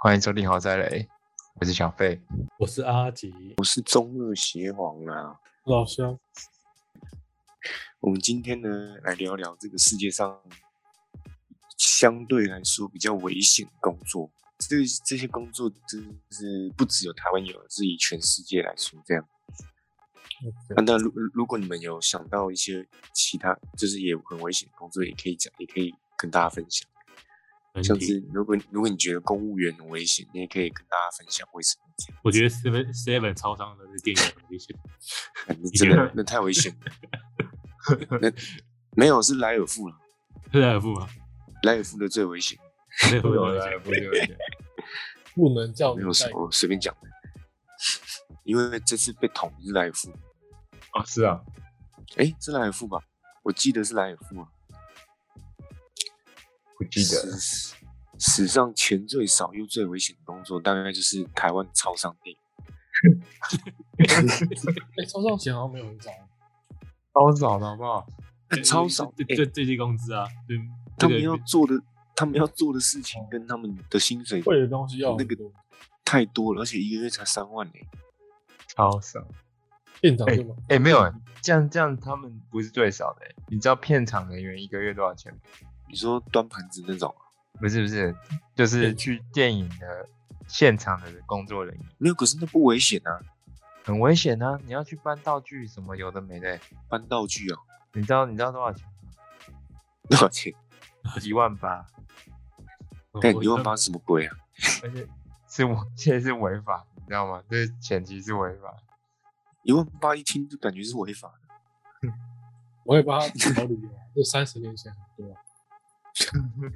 欢迎收听豪宅雷，我是小费。我是阿吉，我是中日邪皇啊。老乡，我们今天呢来聊聊这个世界上相对来说比较危险的工作。这这些工作真是不只有台湾有，是以全世界来说这样。啊，那如如果你们有想到一些其他就是也很危险的工作，也可以讲，也可以跟大家分享。像是如果如果你觉得公务员很危险，你也可以跟大家分享为什么这样。我觉得 Seven Seven 超商的电影很危险，你真的那太危险了。那没有是莱尔富了，是莱尔富吗？莱尔富的最危险，莱尔富的危莱尔富最危险不能叫没有什么随便讲的，因为这次被捅是莱尔富。啊，是啊，哎，是莱尔富吧？我记得是莱尔富啊。不记得。史史上钱最少又最危险的工作，大概就是台湾超商店。哎，超商钱好像没有很少，超少的好不好？超少，对对，最低工资啊，对，他们要做的，他们要做的事情跟他们的薪水会的东西要那个太多了，而且一个月才三万呢，超少。店长对吗？哎，没有，这样这样他们不是最少的。你知道片场人员一个月多少钱吗？你说端盘子那种？不是不是，就是去电影的现场的工作人员。没有，可是那不危险啊，很危险啊！你要去搬道具什么有的没的。搬道具啊？你知道你知道多少钱吗？多少钱？一万八。但一万八什么鬼啊？而且是我现在是违法，你知道吗？这前提是违法。一万八一听就感觉是违法的。我也帮他找理由，这三十年前很多。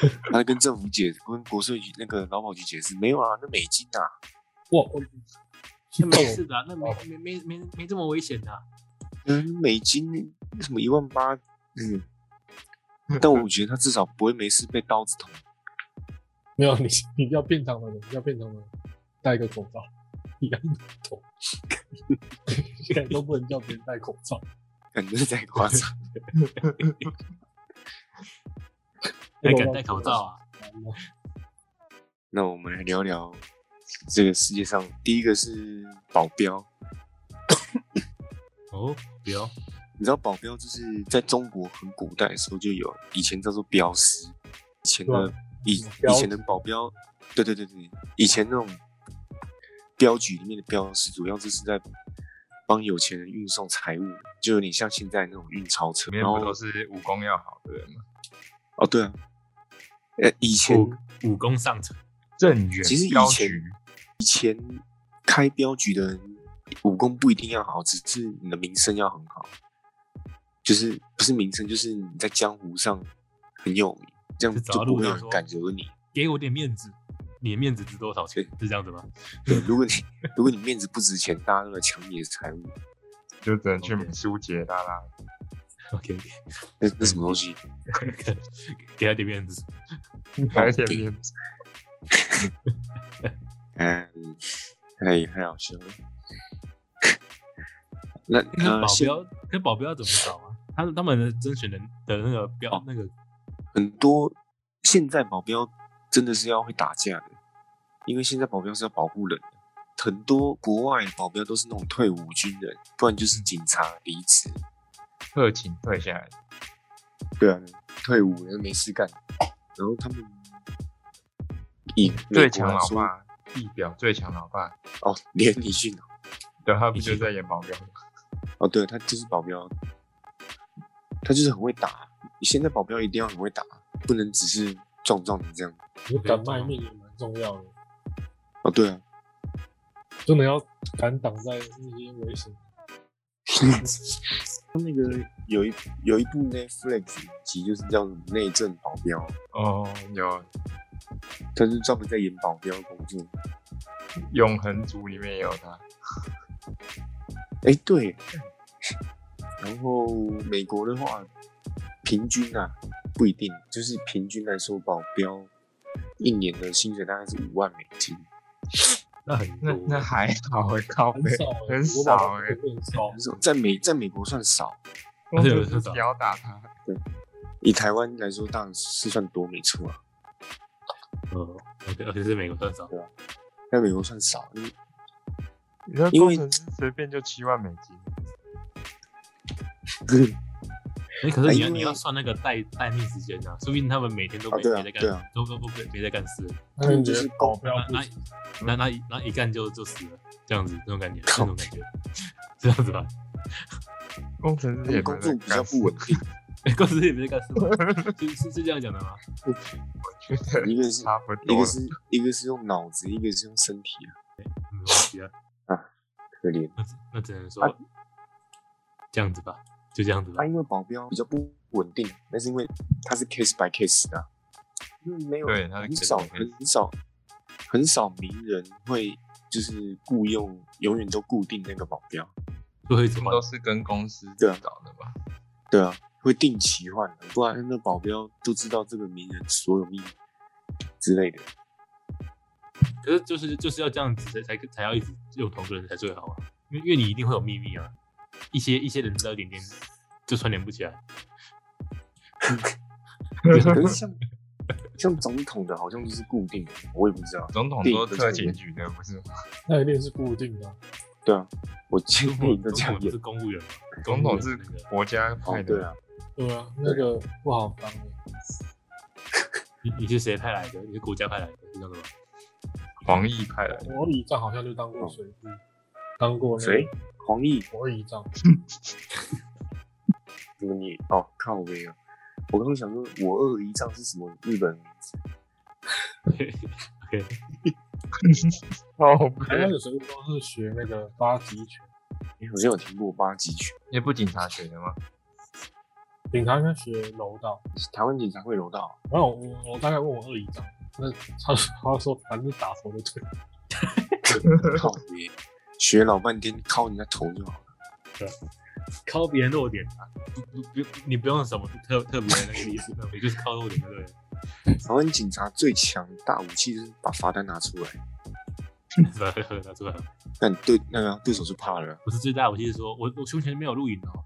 他跟政府解，跟国税局那个劳保局解释，没有啊，那美金啊。哇，那没事的，那没没没没没这么危险的。嗯，美金什么一万八，嗯。但我觉得他至少不会没事被刀子捅。没有，你你要变长的人，要变长的人戴个口罩一样的头。现在都不能叫别人戴口罩，感觉太夸张。还敢戴口罩啊？那我们来聊聊这个世界上第一个是保镖。哦，镖，你知道保镖就是在中国很古代的时候就有，以前叫做镖师。以前的以以前的保镖，对对对对，以前那种镖局里面的镖师，主要就是在帮有钱人运送财物，就有点像现在那种运钞车。然后都是武功要好的人嘛。哦，对啊。呃，以前武功上乘，正源其实以前以前开镖局的人武功不一定要好，只是你的名声要很好，就是不是名声，就是你在江湖上很有名，这样就不会有人敢惹你。给我点面子，你的面子值多少钱？是这样子吗？对，如果你如果你面子不值钱，大家都来抢你的财物，就只能去美书节啦啦。OK，那那什么东西？给他点面子，给他点面子。嗯，太太好笑了。那那保镖，那保镖怎么找啊？他他们的甄选人的那个标，那个很多。现在保镖真的是要会打架的，因为现在保镖是要保护人的。很多国外保镖都是那种退伍军人，不然就是警察离职。特勤退下来，对啊，退伍了没事干，然后他们以最强老爸地表最强老爸哦，连李迅哦，对，他不就在演保镖吗？哦，对，他就是保镖，他就是很会打。你现在保镖一定要很会打，不能只是壮壮的这样。你敢卖命也蛮重要的。哦，对啊，真的要敢挡在那些危险。那个有一有一部 Netflix 集，就是叫《内政保镖》哦，有，他是专门在演保镖工作，《永恒族》里面也有他。哎，对。然后美国的话，平均啊不一定，就是平均来说，保镖一年的薪水大概是五万美金。那很那那还好，高很少，很少哎，很少，在美在美国算少，而且是吊打他。对，以台湾来说，当然是算多没错啊。呃，而且而且是美国算少，在美国算少，因为你说因为工程师随便就七万美金，哎，可是你要啊因为你要算那个待待命时间啊，说不定他们每天都没啊对啊没在干，都都都没没在干事，他们就是保镖那那那那一那一干就就死了，这样子这种感觉，这种感觉，这样子吧。工程师也工作比较不稳定，哎，公司也没在干事吗？是是是这样讲的吗？我觉得一个是差不多。一个是一个是用脑子，一个是用身体啊，没问题啊，可怜。那那只能说啊这样子吧，就这样子吧他。因为保镖比较不稳定，那是因为他是 case by case 的啊、因为没有很少很少很少名人会就是雇佣永远都固定那个保镖，都是跟公司对啊找的吧？对啊，会定期换的，不然那保镖都知道这个名人所有秘密之类的。可是就是就是要这样子才才才要一直用同个人才最好啊，因为因为你一定会有秘密啊，一些一些人知道一点点就串联不起来。可是像像总统的，好像就是固定的，我也不知道。总统电都特影都这样勤局的，不是吗？那一定是固定的啊。对啊，我见总电影都统这样演总统是。公务员嘛，总统是国家哦派，的，对啊，对啊，那个不好当。你你是谁派来的？你是国家派来的，是这样的吗？黄奕派来的。我姨丈好像就当过水部，当过那个谁？黄奕？我姨丈，怎么你？哦，靠背啊！我刚刚想说，我二姨丈是什么日本名字？OK，哦，台湾的水部都是学那个八极拳，你好像有听过八极拳，也不警察学的吗？警察应该学柔道。台湾警察会柔道。然后我我大概问我二姨丈，那他 他说反正打头的腿，靠背，学老半天，敲人家头就好了。对靠别人弱点啊，不不不，你不用什么特特别的那个意思，你就是靠弱点，对不对？台湾警察最强大武器就是把罚单拿出来，拿出来，那你对那个对手是怕了。不是最大武器是说我我胸前没有录影哦，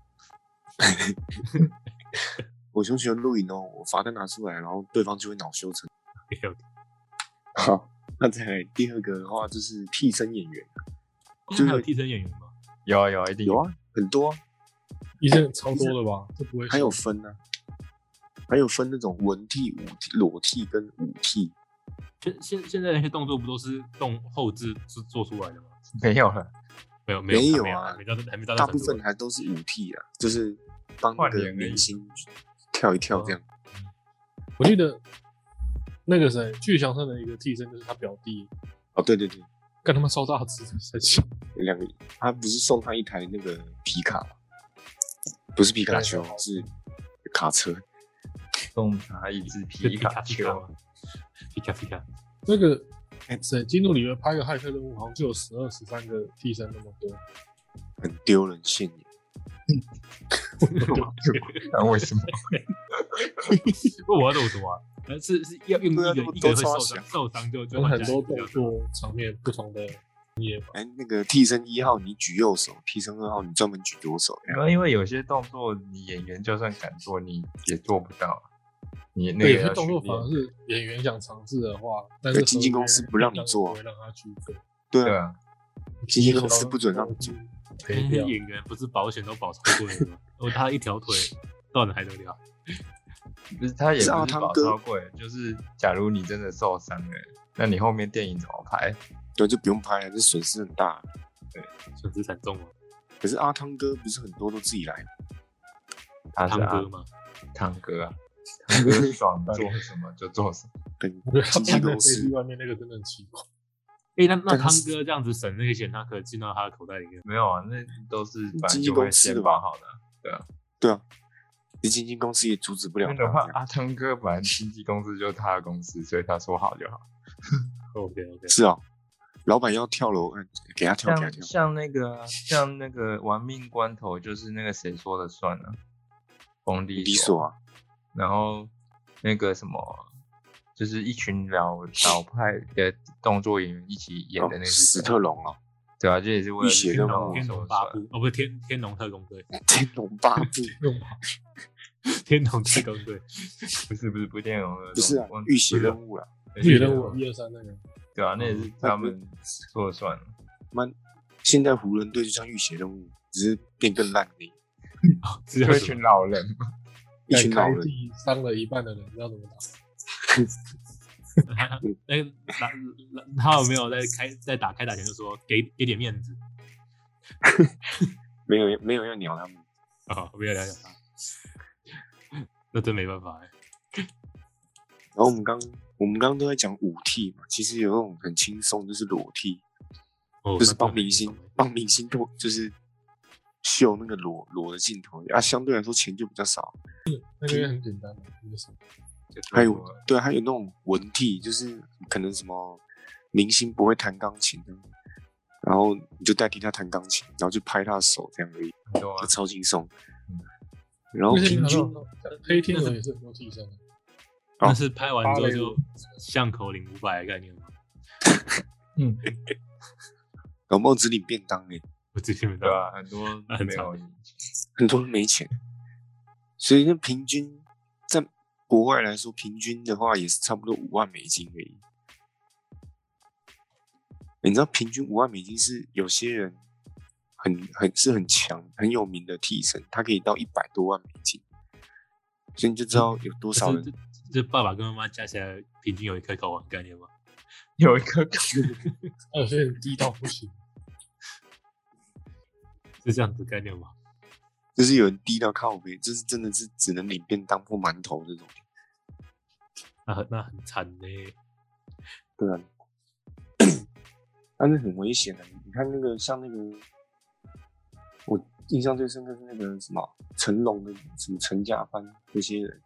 我胸前有录影哦，我罚单拿出来，然后对方就会恼羞成。好，那再来第二个的话就是替身演员，就是还有替身演员吗？有啊有啊，一定有啊，很多啊，医生超多的吧？这不会还有分呢、还有分那种文替、武替、裸替跟武替。现现现在那些动作不都是动后置是做出来的吗？没有了。没有没有没有啊没到还没到大部分还都是武替啊，就是帮那个明星跳一跳这样。我记得那个谁，巨强上的一个替身就是他表弟，哦，对对对，干他妈超大只的神奇。两个他不是送他一台那个皮卡吗？不是皮卡丘，是卡车。送他一只皮卡皮卡丘，吗？皮卡皮卡，那个谁，基努里面拍个骇客任务，好像就有十二、十三个替身那么多。很丢人现眼。那为什么？不我要怎么说啊？呃是是要用一个一个会受伤受伤就就很多动作场面不同的业吧。哎，那个替身一号你举右手，替身二号你专门举左手，这样因为有些动作你演员就算敢做，你也做不到。你那，个要有些动作反而是演员想尝试的话，但是经纪公司不让你做啊不会让他去做。对啊，经纪公司不准让你做。赔掉。那些演员不是保险都保超贵的吗？哦，他一条腿断了还得了？不是他也不是阿是保汤哥超贵，就是假如你真的受伤了，那你后面电影怎么拍？对，就不用拍了，这损失很大。对损失惨重啊！可是阿汤哥不是很多都自己来，汤他是阿哥吗？汤哥啊，汤哥爽做什么就做什么。跟我觉得他经纪们在飞公司外面那个真的很奇怪。哎，那那汤哥这样子省那个钱，他可以进到他的口袋里面。没有啊，那都是本来经纪就会公司的吧先包好的。对啊，你经纪公司也阻止不了的话，阿汤哥本来经纪公司就是他的公司，所以他说好就好。OK OK，是啊，老板要跳楼，嗯，给他跳，给他跳。像像那个啊像那个玩命关头，就是那个谁说了算呢？冯迪迪索啊，然后那个什么，就是一群老老派的动作演员一起演的那个哦史特龙啊，对啊，这也是为了浴血任务天说了算龙八部哦，不是天天龙特工队，天龙八部 天龙特工队，不是不是不是天龙，不是啊我，浴血任务啊，猎人我一二三那个，对啊，那也是他们说了算了。妈，现在湖人队就像浴血任务，只是变更烂而已。只有一群老人，一群老人，伤了一半的人，知道怎么打？那个打他有没有在开在打开打前就说给给点面子 没有没有要鸟他们。啊？没有了解他，那真没办法哎。然后我们刚我们刚刚都在讲舞替嘛，其实有那种很轻松，就是裸替，哦，就是帮明星帮明星脱，就是秀那个裸裸的镜头啊，相对来说钱就比较少。那个也很简单的，那个什么，还有对，还有那种文替，就是可能什么明星不会弹钢琴的，然后你就代替他弹钢琴，然后就拍他的手这样而已，超轻松嗯。然后平均黑天鹅也是很多替身的，哦那是拍完之后就巷口领五百的概念吗？嗯，搞不好只领便当哎、我之前没对啊，很多很没有惨很多人没钱，所以那平均在国外来说，平均的话也是差不多五万美金而已。你知道平均五万美金是有些人很很是很强很有名的替身，他可以到一百多万美金，所以你就知道有多少人这这这爸爸跟妈妈加起来平均有一颗睾丸概念吗？有一个还 有些人低到不行，是这样子概念吗？就是有人低到靠背，就是真的是只能领便当或馒头这种。那很那很惨呢。对啊，但是很危险的。你看那个像那个，我印象最深刻是那个什么成龙的什么陈家班那些人，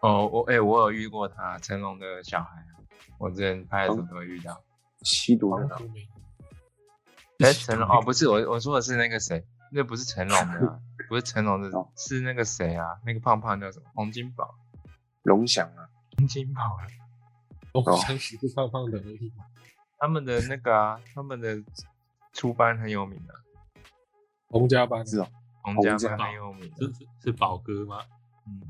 哦，我哎、我有遇过他成龙的小孩，我之前拍的时候遇到。吸毒的哎、成龙哦，不是我我说的是那个谁，那不是成龙的、啊，不是成龙的哦，是那个谁啊？那个胖胖叫什么？洪金宝，龙翔啊，洪金宝啊，龙翔只是胖胖的而已嘛，他们的那个啊，他们的出班很有名的、洪家班是哦，洪家洪家班很有名的，是是是宝哥吗？嗯，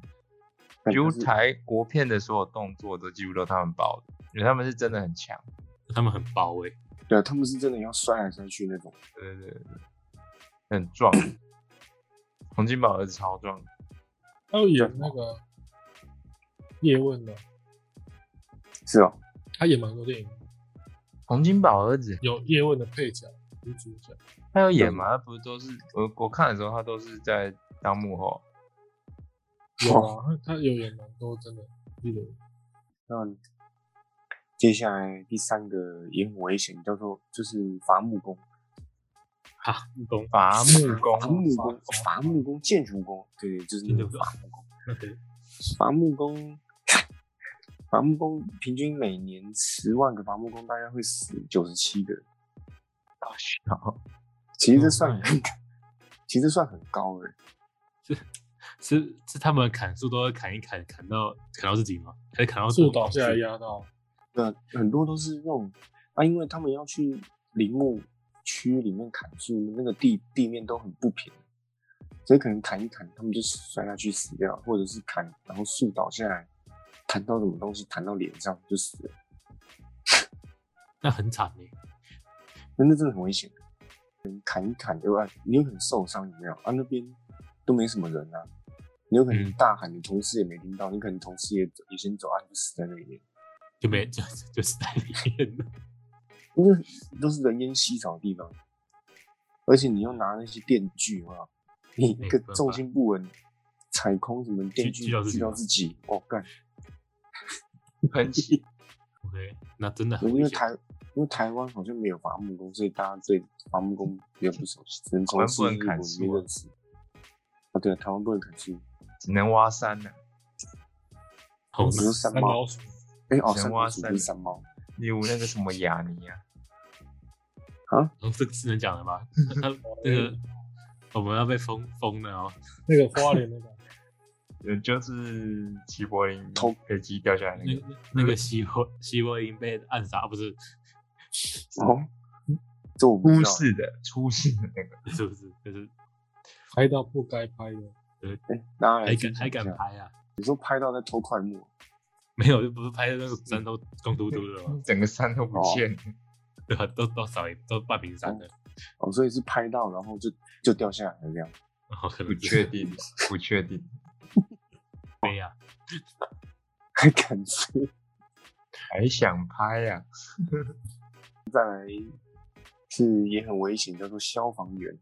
感觉是几乎台国片的所有动作都几乎都他们包的，因为他们是真的很强。他们很包哎、对啊，他们是真的要摔来摔去那种。对对对对，很壮。洪金宝儿子超壮的，他有演那个叶问的，是哦，他演蛮多电影，洪金宝儿子有叶问的配角，女主角，他有演吗？他不是都是我我看的时候，他都是在当幕后。有啊，他他有演蛮多，真的，记得那接下来第三个也很危险，叫做就是伐木工。哈，工伐木工，伐木工，伐木工，建筑工，对，就是那建筑工种伐木工。那个伐木工，伐木工 平均每年十万个伐木工，大概会死九十七个人。好笑。其实这算嗯很，其实算很高了。是是他们砍树都要砍一砍，砍到砍到自己吗？还是砍到树倒下来压到，对啊，很多都是那种啊，因为他们要去林木区里面砍树，那个地地面都很不平，所以可能砍一砍，他们就摔下去死掉，或者是砍然后树倒下来，弹到什么东西弹到脸上就死了，那很惨哎、那那真的很危险。你砍一砍，对吧？你有可能受伤，有没有？啊，那边都没什么人啊，你有可能嗯大喊，你同事也没听到，你可能同事也走也先走，啊，你就死在那里面。就没就就死在里面了。因为都是人烟稀少的地方，而且你又拿那些电锯啊，你一个重心不稳，踩空什么电锯锯到自己哦干！喷 气，OK，那真的很危险。因为台因为台湾好像没有伐木工，所以大家对伐木工比较不熟悉，只能从台湾不能事日本里认识。啊，对啊，台湾不能砍树，只能挖山了、好比如山猫哎哦，山猫不是山猫例如那个什么雅尼啊，啊，哦，这个是能讲的吗？他那个我们要被封封了哦。那个花莲那个，呃，就是齐柏林偷飞机掉下来那那个，那个希波希波因被暗杀，不是 哦，这我不知道，出事的出事的那个，是不是？就是拍到不该拍的，哎，大家来还敢还敢拍啊？你说拍到在偷快木，没有，就不是拍的那个山都光秃秃的吗？整个山都不哦见了。对啊，都都少一都半屏山的，哦，所以是拍到然后就就掉下来了这样。不确定，不确定。对呀，还敢吃？还想拍呀、再来是也很危险，叫做消防员。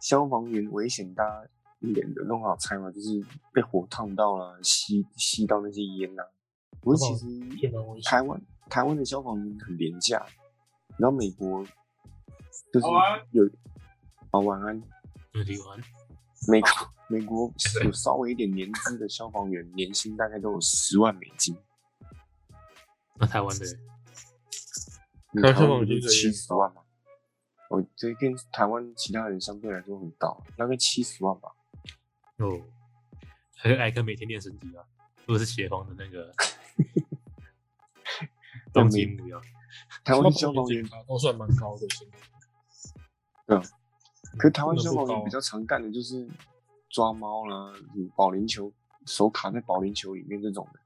消防员危险，大家一点的都很好猜嘛，就是被火烫到了，吸吸到那些烟呐、不过其也实蛮危险台湾台湾的消防员很廉价，然后美国就是有啊晚安，美国美国有稍微一点年资的消防员，年薪大概都有十万美金，那台湾的消防员七十万吗？哦，这跟台湾其他人相对来说很高，大概七十万吧。哦，还有艾克每天练身体啊，如果是协防的那个终极目标，台湾消防员员 都算蛮高的薪水，可是台湾消防员比较常干的就是抓猫啦，嗯保龄球手卡在保龄球里面这种的。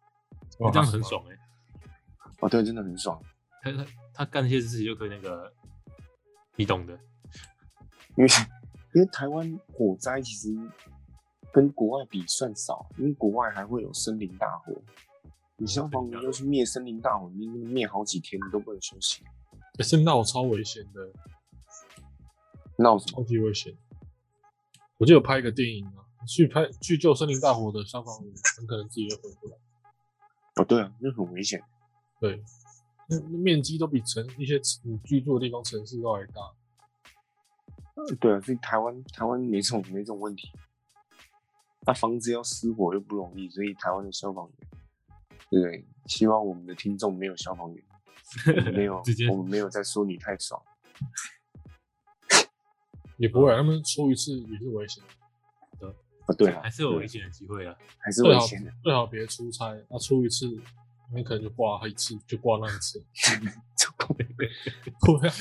这样很爽哎、哦，对，真的很爽，他他他干那些事情就可以那个，你懂的，因为因为台湾火灾其实跟国外比算少，因为国外还会有森林大火。你消防员要去灭森林大火，你灭好几天你都不能休息，欸森林大火超危险的，闹什么？超级危险。我记得有拍一个电影啊，去拍去救森林大火的消防员，很可能自己就回不来。哦，对啊，那很危险。对，那那面积都比城一些你居住的地方城市都还大。对啊，所以台湾台湾没这种没这种问题。那房子要失火又不容易，所以台湾的消防员，对不对？希望我们的听众没有消防员，我们没有，我们没有在说你太爽。也不会啊，他们出一次也是危险，哦，对啊，还是有危险的机会啊。还是危险的。最好别出差，那出一次，你可能就挂一次，就挂那一次。对啊，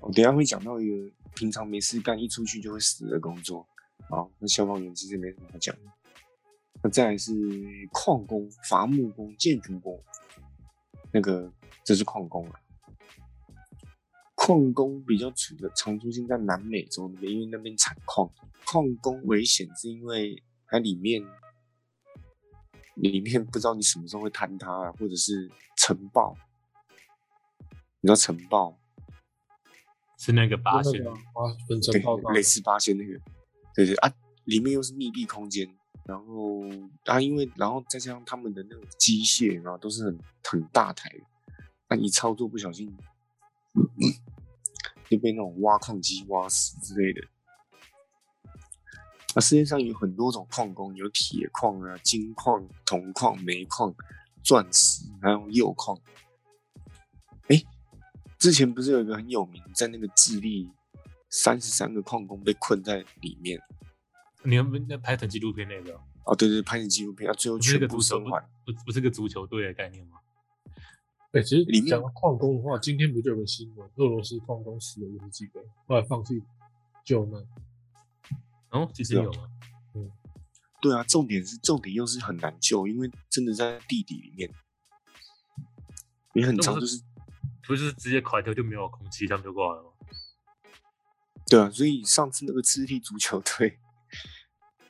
我等下会讲到一个平常没事干，一出去就会死的工作。好，那消防员其实没什么好讲的。那再来是矿工、伐木工、建筑工，那个这是矿工啊。矿工比较出的常出现在南美洲那边，因为那边产矿。矿工危险是因为它里面里面不知道你什么时候会坍塌啊，或者是尘爆。你知道尘爆？是那个八线那个，啊，粉尘爆炸，类似八仙那个，对对啊，里面又是密闭空间，然后啊，因为然后再加上他们的那种机械啊，都是很很大台的，那你操作不小心，就被那种挖矿机挖死之类的。啊世界上有很多种矿工，有铁矿啊、金矿、铜矿、煤矿、钻石，还有铀矿。哎，之前不是有一个很有名，在那个智利，三十三个矿工被困在里面。你们那拍成纪录片那个哦，哦，对对，拍成纪录片，啊最后全部个足球不生还。不不是个足球队的概念吗？哎、其实里面讲到矿工的话，今天不就有个新闻，俄罗斯矿工死了五十几个，后来放弃救难。哦，其实有啊有吗？对啊，重点是重点又是很难救，因为真的在地底里面，你很长就是是不是直接垮掉就没有空气，他们就挂了吗？对啊，所以上次那个智利足球队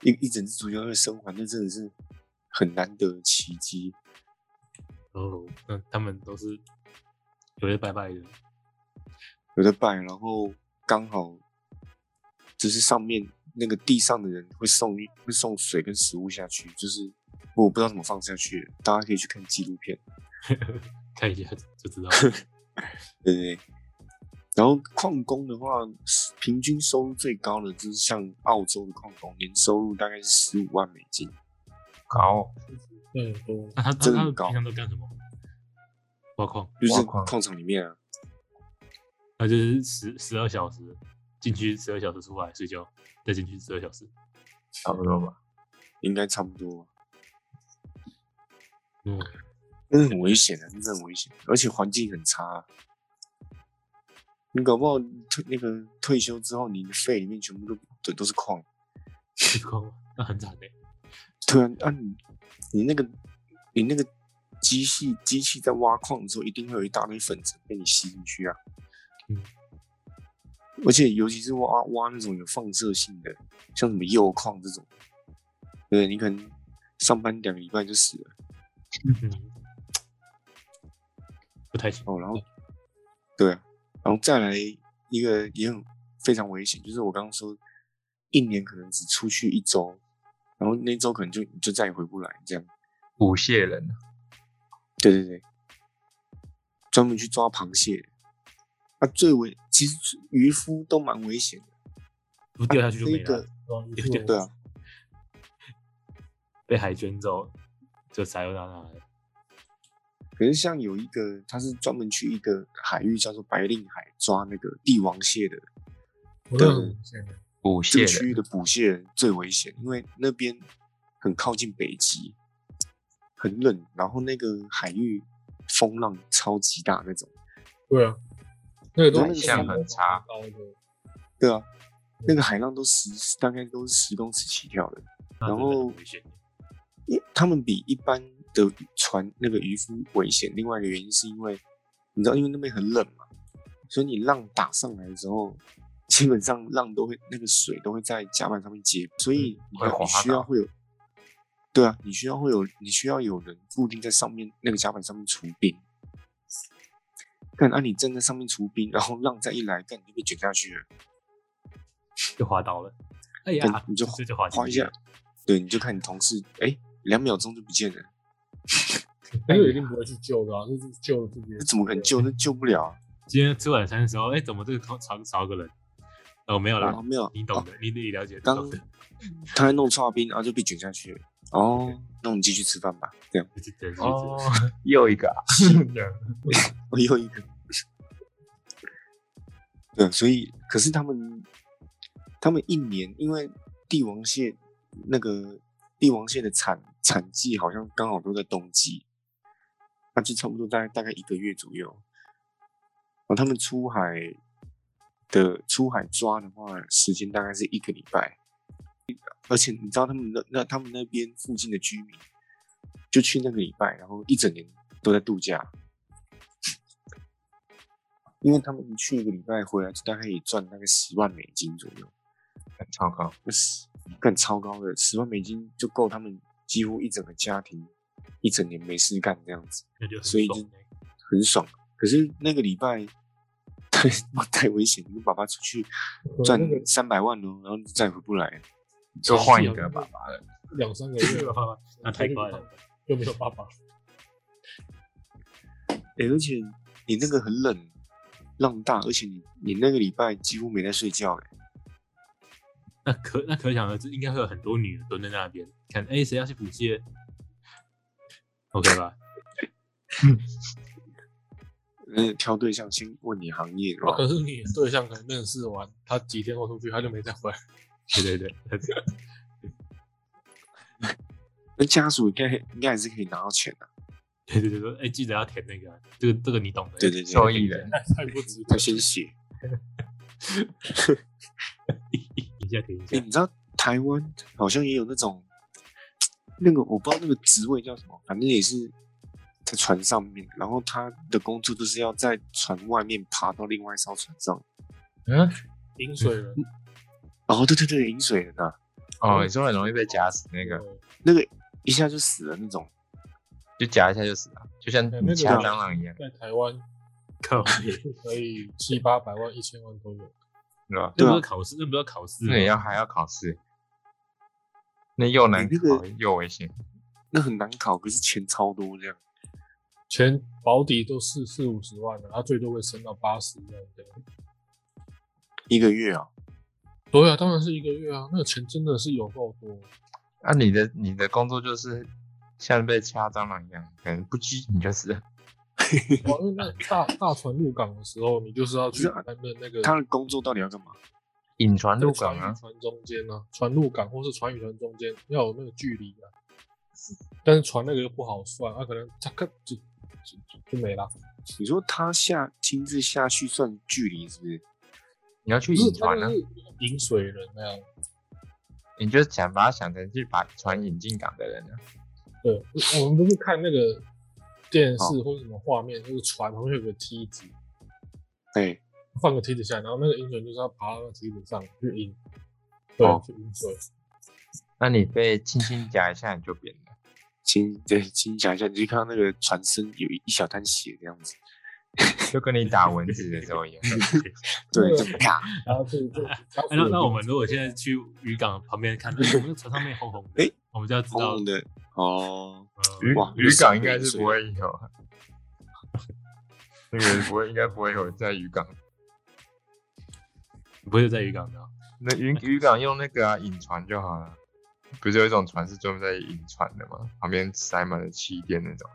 一一整支足球队生还，那真的是很难得的奇迹。哦，那他们都是有的拜拜的，有的拜，然后刚好就是上面那个地上的人会送会送水跟食物下去，就是我不知道怎么放下去，大家可以去看纪录片。看一下就知道了。对对对。然后矿工的话，平均收入最高的就是像澳洲的矿工，年收入大概是十五万美金。高对，多那他他他真的很高们平常都干什么？挖矿，就是挖矿矿场里面啊，那就是十十二小时进去，十二小时出来睡觉，再进去十二小时。差不多吧。应该差不多。嗯，真的很危险的，真的很危险，而且环境很差啊、你搞不好退那个退休之后，你的肺里面全部都对都是矿。是矿？那很惨的。对啊，啊你你那个你那个机器机器在挖矿的时候，一定会有一大堆粉尘被你吸进去啊。嗯。而且尤其是挖挖那种有放射性的，像什么铀矿这种，对你可能上班两个礼拜就死了。嗯，不太行。哦，然后，对啊，然后再来一个也很非常危险，就是我刚刚说，一年可能只出去一周，然后那周可能就就再也回不来，这样。捕蟹人，对对对，专门去抓螃蟹，啊，最危其实渔夫都蛮危险的，不掉下去就没这个了，哦对啊，被海卷走就撒有到那了。可是像有一个，他是专门去一个海域叫做白令海抓那个帝王蟹的，的捕蟹这个区域，的捕蟹人最危险，因为那边很靠近北极，很冷，然后那个海域风浪超级大那种。对啊，那个都海象很差高的，对啊，那个海浪都十大概都是十公尺起跳的，然后他们比一般的船那个渔夫危险。另外一个原因是因为你知道，因为那边很冷嘛，所以你浪打上来的时候，基本上浪都会那个水都会在甲板上面结，所以你需要会有，对啊，你需要会有你需要有人固定在上面那个甲板上面除冰。看，啊，你站在上面除冰，然后浪再一来，干你就被卷下去了。就滑倒了。哎对呀，你就滑一下，对，你就看你同事，哎，两秒钟就不见了，那个一定不会去救的啊，就是救了自己的。那怎么可能救？那救不了啊！今天吃晚餐的时候，哎，怎么这个床少少个人？哦，没有啦哦，，没有，哦你懂的，你你了解，你刚。他在弄刨冰，然后就被卷下去了。哦，那我们继续吃饭吧。这样，对对对 哦，又一个啊，我又一个。对，所以可是他们，他们一年因为帝王蟹那个帝王蟹的产产季好像刚好都在冬季，那就差不多大概大概一个月左右。然后他们出海的出海抓的话，时间大概是一个礼拜。而且你知道他们那那他们那边附近的居民，就去那个礼拜，然后一整年都在度假，因为他们去一个礼拜回来，就大概可以赚大概十万美金左右，超高，更超高的，十万美金就够他们几乎一整个家庭一整年没事干这样子，所以就很爽。可是那个礼拜太太危险，你爸爸出去赚三百万哦，然后再回不来。就换一个爸爸了。两三个 月，那太快了，又没有爸爸。欸而且你那个很冷，浪大，而且你你那个礼拜几乎没在睡觉、欸，那可那可想而知，应该会有很多女的蹲在那边看，哎，谁要去捕蟹？OK 吧？那挑对象先问你行业，啊可是你对象可能认识完，他几天后出去，他就没再回来。对对对，那家属应该应该还是可以拿到钱的、对对对对，哎，记得要填那个，这个这个你懂的。对对对，受益人，太不值他得。先写。一下填一哎、下。你知道台湾好像也有那种，那个我不知道那个职位叫什么，反正也是在船上面，然后他的工作就是要在船外面爬到另外一艘船上。嗯，饮水人哦，对对对，饮水人啊，哦，你说很容易被夹死那个，那个一下就死了那种。就夹一下就死了，就像对那个蟑螂一样，在台湾靠，是 可以七八百万、一千万都有。是吧？那对啊不是考试，那不是要考试吗？那也要还要考试，那又难你那个考又危险。那很难考，可是钱超多这样。钱保底都四四五十万了，他最多会升到八十万这样。一个月啊，对啊，当然是一个月啊，那个钱真的是有够多。啊，你的你的工作就是像被掐蟑螂一样，可能不拘你就死了。哦，因为那大大船入港的时候，你就是要去不是啊担任那个他的工作到底要干嘛？引船入港啊，船与船中间呢、船入港或是船与船中间要有那个距离啊。但是船那个又不好算，啊，可能它可就就就就没了。你说他下亲自下去算距离是不是？你要去引船啊引水人那样，你就想把它想成去把船引进港的人啊。对，我们不是看那个电视哦或者什么画面，那个船旁边有个梯子，哎，放个梯子下来，然后那个英雄就是要爬到那个梯子上去晕，对，哦去晕水。那你被轻轻夹一下你就扁了。轻，对，轻夹一下，你就看到那个船身有一一小滩血这样子，就跟你打蚊子的时候一样。对，那个就啪，然后就就，哎那那我们如果现在去渔港旁边看，哎我们船上面红红的，哎我们就要知道的哦，呃渔哇渔港应该是不会有，那个不会，应该不会有在渔港。不会在渔港的哦。那渔渔港用那个啊引船就好了。不是有一种船是专门在引船的吗？旁边塞满了气垫那种。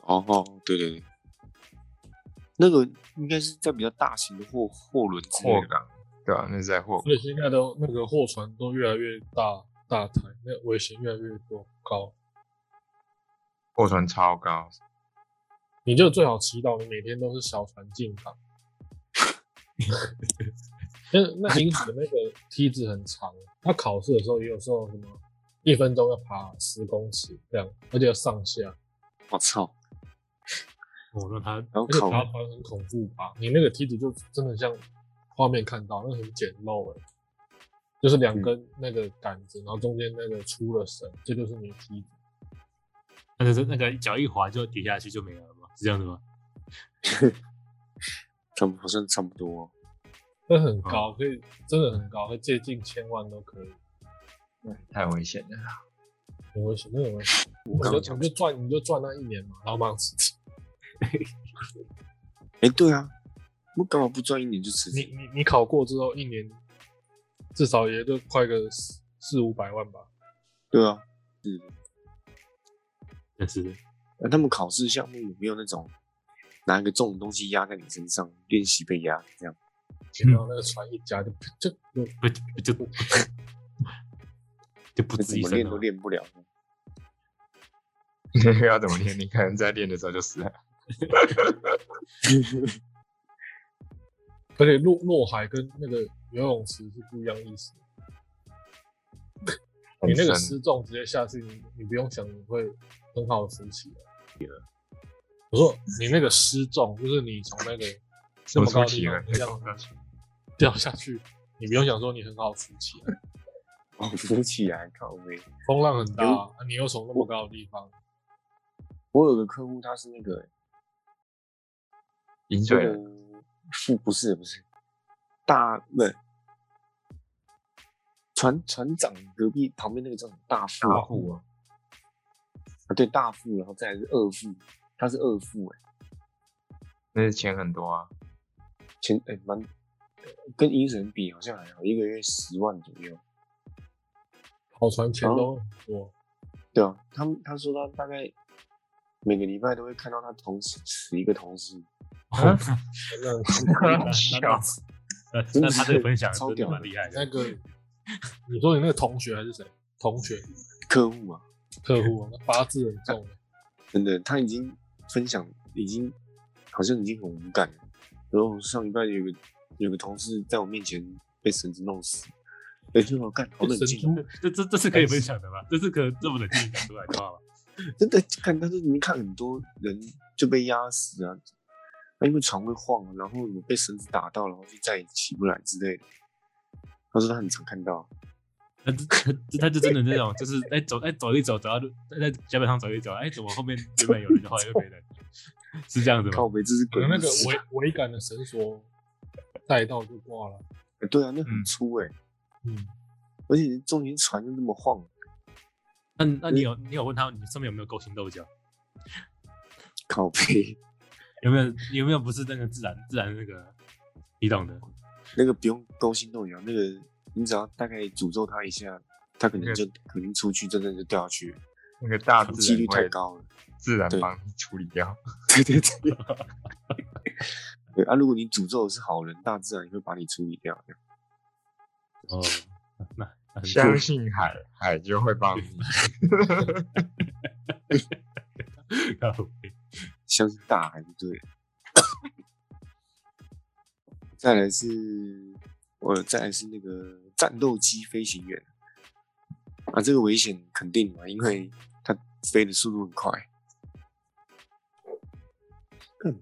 哦哦，对对对，那个应该是在比较大型的货货轮货港，对吧、那是在货所以现在的那个货船都越来越大大台，那个危险越来越多高。货船超高，你就最好祈祷你每天都是小船进港。那那临时的那个梯子很长，他考试的时候也有时候什么一分钟要爬十公尺这样，而且要上下，我操，哦，那他然后考而且爬船很恐怖吧？你那个梯子就真的像画面看到，那很简陋哎，就是两根那个杆子，然后中间那个出了绳，这就是你的梯子。那就是那个脚一滑就跌下去就没了吗？是这样的吗？差不好像差不多哦，那很高，可以真的很高，会接近千万都可以，太危险了。很危险，那种危险。我刚刚讲你就你就赚你就赚那一年嘛，然后马上辞职。哎，对啊，我干嘛不赚一年就辞职你？你你考过之后，一年至少也就快个四四五百万吧。对啊，是的。但是那他们考试项目有没有那种拿一个重的东西压在你身上练习被压这样？然后那个船一夹就就就不就 就不那怎么练都。练不了。那 个要怎么练？你可能在练的时候就死了。而且落落海跟那个游泳池是不一样意思。你那个失重直接下去，你你不用想，你会很好的浮起来。我说你那个失重，就是你从那个这么高的地方这样掉下去，你不用想说你很好浮起来，哦，浮起来靠背。风浪很大，啊你又从那么高的地方，我有个客户，他是那个那饮水个副不是不是大不是船船长隔壁旁边那个叫什么大副啊，啊对大副，然后再来是二副，他是二副哎、那是钱很多啊。钱哎蛮、跟银神比好像还好，一个月十万左右。跑船钱都很多。对啊，他们他说他大概每个礼拜都会看到他同事死一个同事，啊 那那那笑那他这个分享真的超屌的蛮厉害的。那个，你说你那个同学还是谁？同学、客户啊，客户啊，那八字很重。真的他已经分享已经好像已经很无感了。然后上礼拜有个有个同事在我面前被绳子弄死，哎、就我干好冷静哦，这这这是可以分享的吗？这是可这么冷静讲出来的话吗？真的看但是你看很多人就被压死啊，那因为床会晃啊，然后你被绳子打到，然后就再也起不来之类的。他说他很常看到，那这这 他就真的那种，就是哎走哎走一走，走到路在甲板上走一走，哎怎么后面原本有人，后来又没人，是这样子吗？靠背这是可能那个鬼故事桅桅杆的绳索带到就挂了。哎对啊，那很嗯粗哎、嗯，而且中间船就那么晃，那那你有你有问他你上面有没有勾心斗角？靠背有没有有没有不是那个自然自然那个你懂的？那个不用勾心斗角，那个你只要大概诅咒他一下，他可能就可能出去真的就掉下去，那个大自几率太高了。自然帮你处理掉。对对对。对啊，如果你诅咒的是好人，大自然也会把你处理掉。哦，那那相信海，海就会帮你。相信大海就对的。再来是，我再来是那个战斗机飞行员啊，这个危险肯定嘛，因为它飞的速度很快。嗯，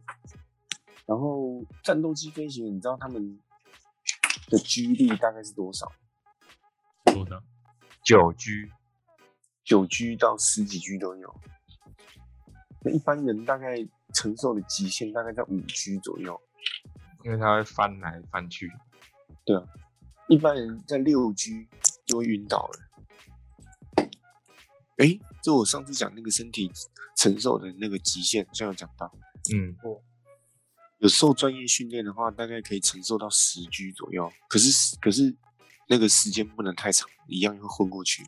然后战斗机飞行员，你知道他们的 G 力大概是多少？多少？九 G 九 G 到十几 G 都有。那一般人大概承受的极限大概在五 G 左右。因为它会翻来翻去。对啊，一般人在六 G 就会晕倒了。哎，就我上次讲那个身体承受的那个极限，好像有讲到，嗯，有受专业训练的话，大概可以承受到十 G 左右。可是可是那个时间不能太长，一样会昏过去。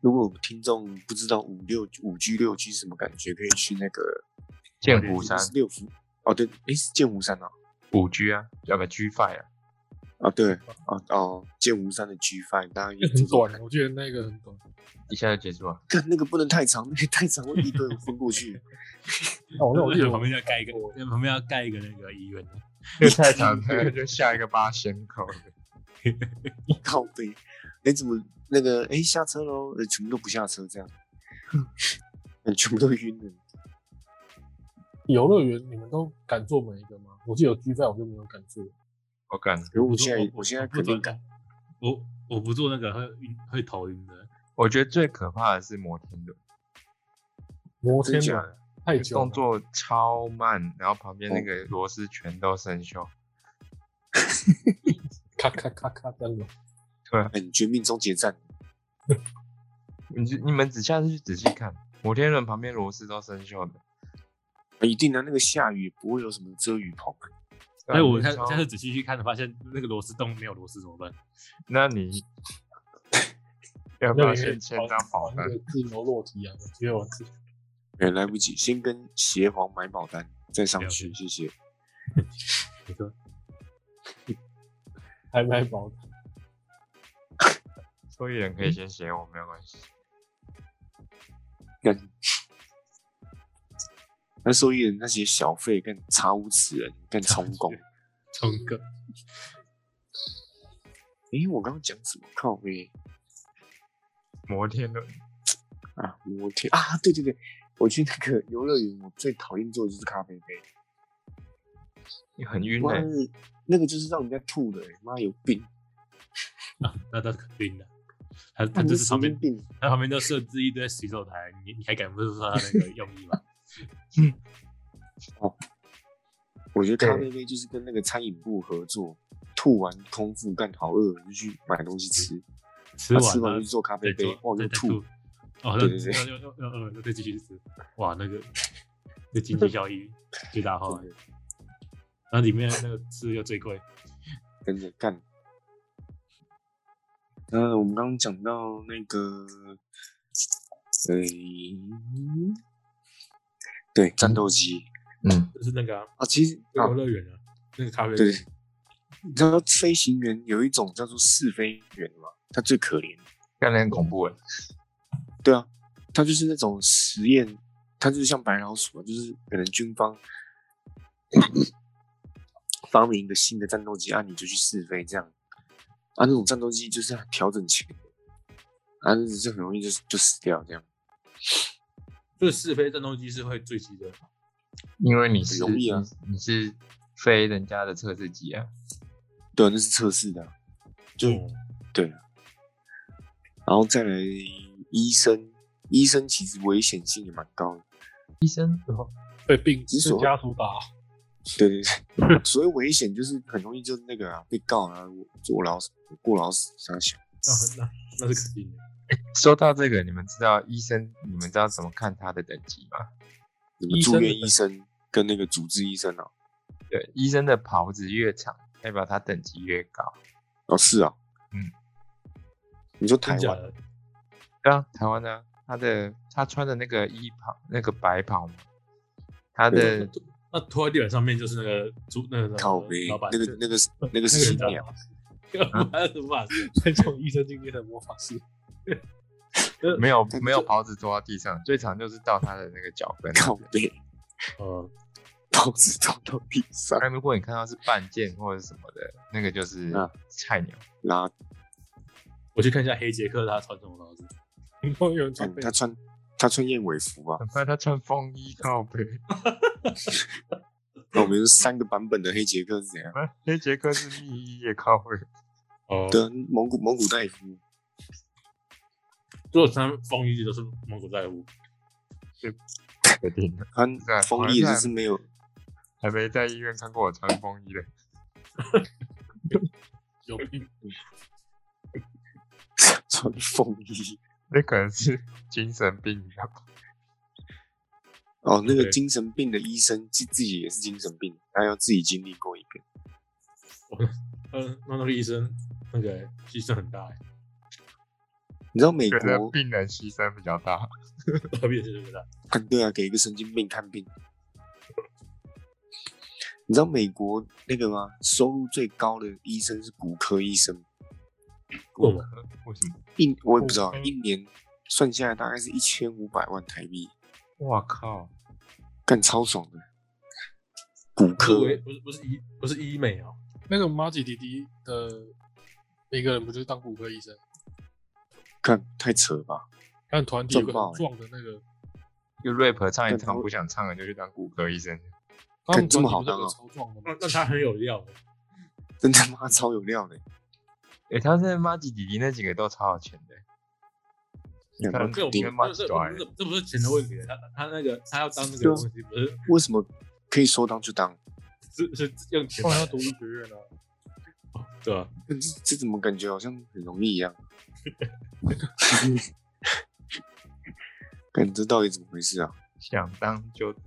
如果听众不知道五六五 G 六 G 什么感觉，可以去那个 剑湖山六福哦，对，诶，是剑湖山啊，五 G 啊，要不 G Five 啊，啊对，哦哦，剑湖山的 G Five，大家那很短，我觉得那个很短。一下就结束了。看那个不能太长，那个太长会一堆人昏过去。哦，那我记得旁边要盖一个，旁边要盖一个那个医院。那个太长，那个就下一个八仙口。靠背，哎，怎么那个哎下车喽？呃，全部都不下车，这样，嗯，全部都晕了。游乐园你们都敢坐每一个吗？我记得有 G 在，我就没有敢坐。我敢，比如我现在，我现在肯定敢。我我不坐那个会晕会头晕的。我觉得最可怕的是摩天轮，摩天轮太久，动作超慢，然后旁边那个螺丝全都生锈，咔咔咔咔这样子。对，很绝命终结战。你你们只下次去仔细看，摩天轮旁边螺丝都生锈的。一定的，那个下雨不会有什么遮雨棚。哎，我下下次仔细去看，发现那个螺丝洞没有螺丝怎么办？那你。要不要先签张保单？自由落体啊！只有自，哎，来不及，先跟协皇买保单，再上去，谢谢。你说，还买保单？受益人可以先写我，没有关系。跟 那受益人那些小费更查无此人，更充公，充公。哎，我刚刚讲什么？靠背。摩天轮啊，摩天啊，对对对，我去那个游乐园，我最讨厌坐的就是咖啡杯，你很晕哎，那个就是让人家吐的，妈有病啊，那他肯定的，他他就是旁边，他旁边都设置一堆洗手台，你你还敢不说他那个用意吗？嗯，哦，我觉得咖啡杯就是跟那个餐饮部合作，吐完空腹干，好饿就去买东西吃。吃完吃完就做咖啡杯，哇，又吐，哦，对对对，又又又又再继续吃，哇，那个那经济效益最大化，那里面那个吃又最贵，跟着干。呃，我们刚刚讲到那个，呃，对，战斗机，嗯，就是那个啊，其实游乐园啊，那个咖啡对，你知道飞行员有一种叫做试飞员吗？他最可怜，看起很恐怖哎。对啊，他就是那种实验，他就是像白老鼠啊，就是可能军方 发明一个新的战斗机啊，你就去试飞这样啊。那种战斗机就是调整前，啊，就很容易就就死掉这样。就是试飞战斗机是会坠机的，因为你是容易啊，你是飞人家的测试机啊。对，那是测试的，就对。然后再来医生，医生其实危险性也蛮高的。医生被病被家属打，对对对，所以危险就是很容易就那个啊被告啊坐牢过劳死这想。那那是肯定的。说到这个，你们知道医生，你们知道怎么看他的等级吗？你们住院医生跟那个主治医生哦。对，医生的袍子越长，代表他等级越高。哦，是啊，嗯。你说台湾？对啊，台湾的，他的他穿的那个衣袍，那个白袍嘛，他的那拖在地板上面就是那个主那个靠背，那个那个那个是新娘，魔法师，那种医生境界的魔法师，没有没有袍子坐到地上，最长就是到他的那个脚跟靠背，呃，袍子坐到地上。但如果你看到是半件或者什么的，那个就是菜鸟那。我去看一下黑杰克他穿什么帽子。有人穿他穿他穿燕尾服啊，他穿风衣靠背。那我们有三个版本的黑杰克是怎样？啊黑杰克是密衣也靠会。哦，蒙古蒙古大夫，如果穿风衣都是蒙古在乎。确定的，他啊风衣也是没有，还没在医院看过我穿风衣嘞。有病，穿风衣。那可能是精神病吧。哦，那个精神病的医生自自己也是精神病，他要自己经历过一遍。嗯，那那个医生那个牺牲很大哎，你知道美国？病人牺牲比较大。特别是这个看 对啊，给一个神经病看病。你知道美国那个吗？收入最高的医生是骨科医生，为什么？为什么？一我也不知道，一年算下来大概是一千五百万台币，哇靠！干超爽的。骨科不是不是医不是医美哦，那个马吉弟弟的一个人不就是当骨科医生？看太扯了吧？看团体壮的那个，就 rap 唱一唱不想唱了，就去当骨科医生。他们干这么好当哦超壮的吗那？那他很有料欸。真他妈 超有料的。诶、他在马吉弟弟那几个都超有钱的。你看干这种因为马这这这这不是钱的问题，他他那个他要当那个东西不是为什么可以说当就当？是是用钱不然买的要读医学院啊。对啊？这这怎么感觉好像很容易一样？感觉到底怎么回事啊？想当就当，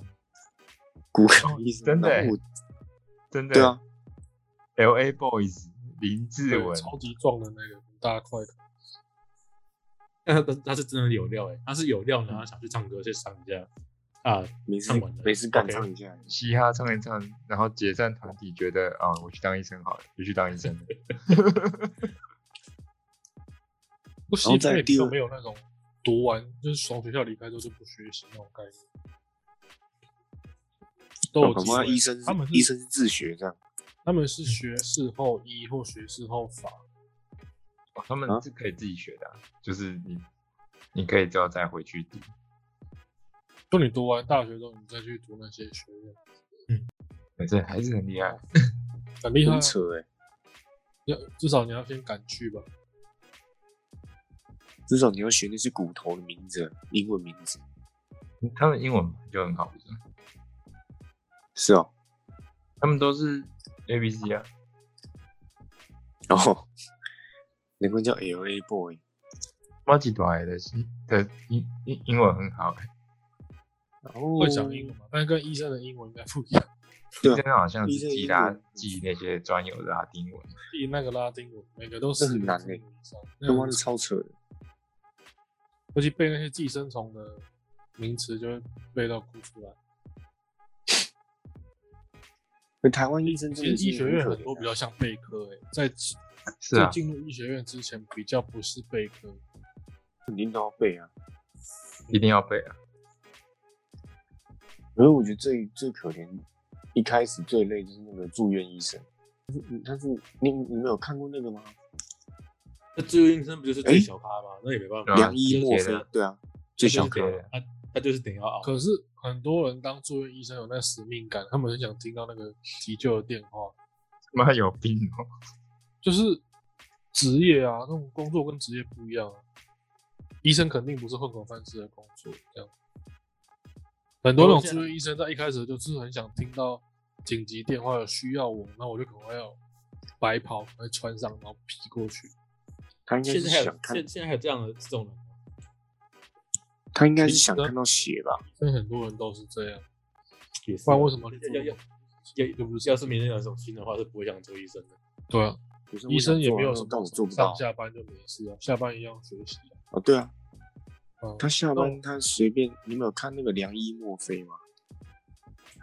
骨科医生，真的真的。对啊，，L A Boys 林志对，文，超级壮的那个，很大块的。但他 他是真的有料哎，他是有料呢，他想去唱歌去唱一下啊，没事没事干唱一下。嘻哈唱一唱，然后解散团体，觉得啊、我去当医生好了，就去当医生了。不，然后西方也比较再第二没有那种读完就是从学校离开之后就不学习那种概念。都有哦，恐机会怕医生他们是医生是自学这样。他们是学士后医或学士后法，哦他们啊是可以自己学的啊、就是你你可以之后再回去读。就你读完大学之后，你再去读那些学院，可是还是很厉害。很厉害啊很。扯哎、要至少你要先敢去吧。至少你要学那些骨头的名字，英文名字。他们英文就很好，是是哦，他们都是 A B C 啊。然后难怪叫 L A boy。马吉多的是的英英英文很好、欸，然后会讲英文吗，但是跟医生的英文应该不一样。医生好像是记拉记那些专有的拉丁文。记那个拉丁文，每个都是很难的那个超扯的。尤其背那些寄生虫的名词，就会背到哭出来。台湾医生其实医学院很多比较像备科、欸，在是啊，在进入医学院之前，比较不是备科。肯定都要背啊。一定要背啊。可是我觉得最最可怜，一开始最累就是那个住院医生。但是他是你你没有看过那个吗？那住院医生不就是最小咖吗？那也没办法，对啊梁一墨菲理解的，对啊，最小可颗对他他就是得要熬。可是很多人当住院医生有那使命感，他们很想听到那个急救的电话，妈有病哦！就是职业啊，那种工作跟职业不一样啊。医生肯定不是混口饭吃的工作，这样。很多那种住院医生在一开始就是很想听到紧急电话有需要我，那我就赶快要白袍，赶快穿上，然后劈过去。他应该现在还有是想看现，现在还有这样的这种人吗？他应该是想看到血吧？所以很多人都是这样，也不然为什么要要要要不是要是明天有这种心的话，是不会想做医生的。对啊，可是医生也没有什么但我做不到上。下班就没事啊，下班一样学习啊。哦，对啊，嗯他下班他随便，你没有看那个梁一墨菲吗？